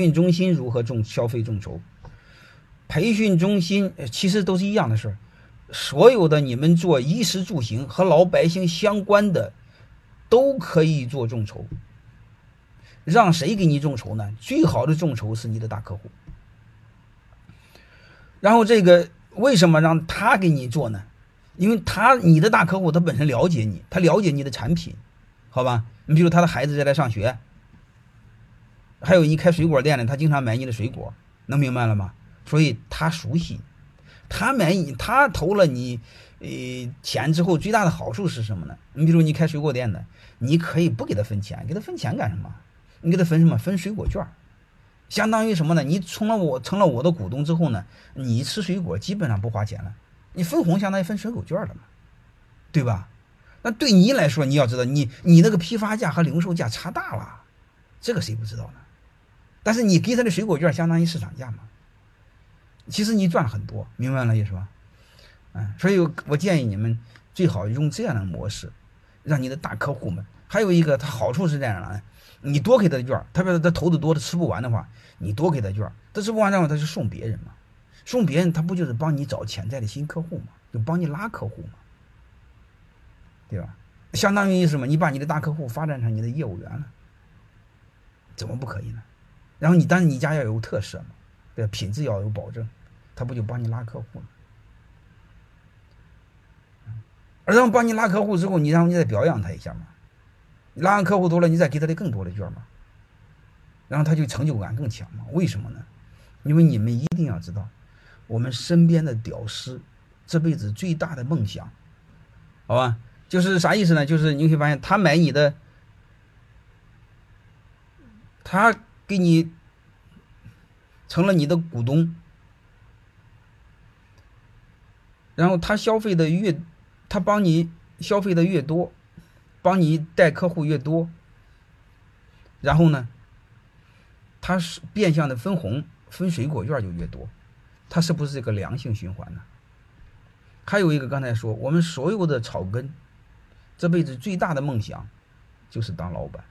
培训中心如何众消费众筹？培训中心其实都是一样的事儿，所有的你们做衣食住行和老百姓相关的，都可以做众筹。让谁给你众筹呢？最好的众筹是你的大客户。然后这个为什么让他给你做呢？因为他你的大客户他本身了解你，他了解你的产品，好吧？你比如他的孩子在来上学，还有你开水果店的，他经常买你的水果，能明白了吗？所以他熟悉，他买你，他投了你呃钱之后，最大的好处是什么呢？你比如你开水果店的，你可以不给他分钱，给他分钱干什么？你给他分什么？分水果券。相当于什么呢？你成了我成了我的股东之后呢，你吃水果基本上不花钱了。你分红相当于分水果券了嘛，对吧？那对你来说，你要知道，你你那个批发价和零售价差大了，这个谁不知道呢？但是你给他的水果券相当于市场价嘛，其实你赚很多，明白了意思吧？嗯，所以我建议你们最好用这样的模式，让你的大客户们。还有一个，它好处是这样的。你多给他的券，特别是他投的多的吃不完的话，你多给他券，他吃不完的话，他就送别人嘛，送别人他不就是帮你找潜在的新客户嘛，就帮你拉客户嘛，对吧？相当于什么？你把你的大客户发展成你的业务员了，怎么不可以呢？然后你，但是你家要有特色嘛，对？品质要有保证，他不就帮你拉客户了？而然后帮你拉客户之后，你然后你再表扬他一下嘛。拉完客户多了，你再给他的更多的券嘛，然后他就成就感更强嘛？为什么呢？因为你们一定要知道，我们身边的屌丝这辈子最大的梦想，好吧？就是啥意思呢？就是你会发现，他买你的，他给你成了你的股东，然后他消费的越，他帮你消费的越多。帮你带客户越多，然后呢，他是变相的分红分水果券就越多，他是不是这个良性循环呢？还有一个刚才说，我们所有的草根这辈子最大的梦想就是当老板。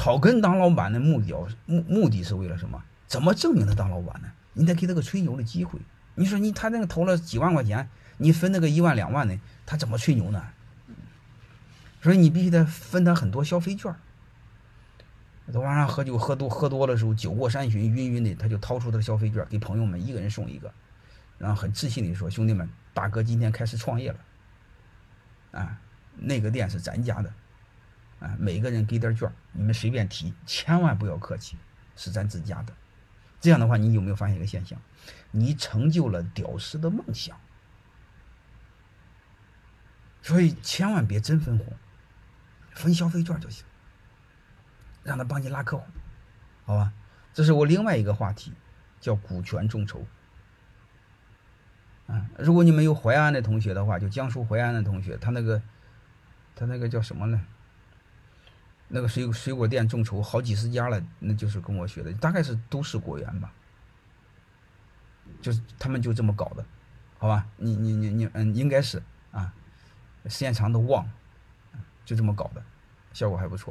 草根当老板的目标目目的是为了什么？怎么证明他当老板呢？你得给他个吹牛的机会。你说你他那个投了几万块钱，你分那个一万两万的，他怎么吹牛呢？所以你必须得分他很多消费券。他晚上喝酒喝多喝多的时候，酒过三巡，晕晕的，他就掏出他的消费券，给朋友们一个人送一个，然后很自信的说：“兄弟们，大哥今天开始创业了，啊，那个店是咱家的，啊，每个人给点券，你们随便提，千万不要客气，是咱自家的。这样的话，你有没有发现一个现象？你成就了屌丝的梦想。所以千万别真分红。”分消费券就行，让他帮你拉客户，好吧？这是我另外一个话题，叫股权众筹。啊，如果你们有淮安的同学的话，就江苏淮安的同学，他那个，他那个叫什么呢？那个水水果店众筹好几十家了，那就是跟我学的，大概是都市果园吧，就是他们就这么搞的，好吧？你你你你嗯，应该是啊，时间长都忘了。就这么搞的，效果还不错。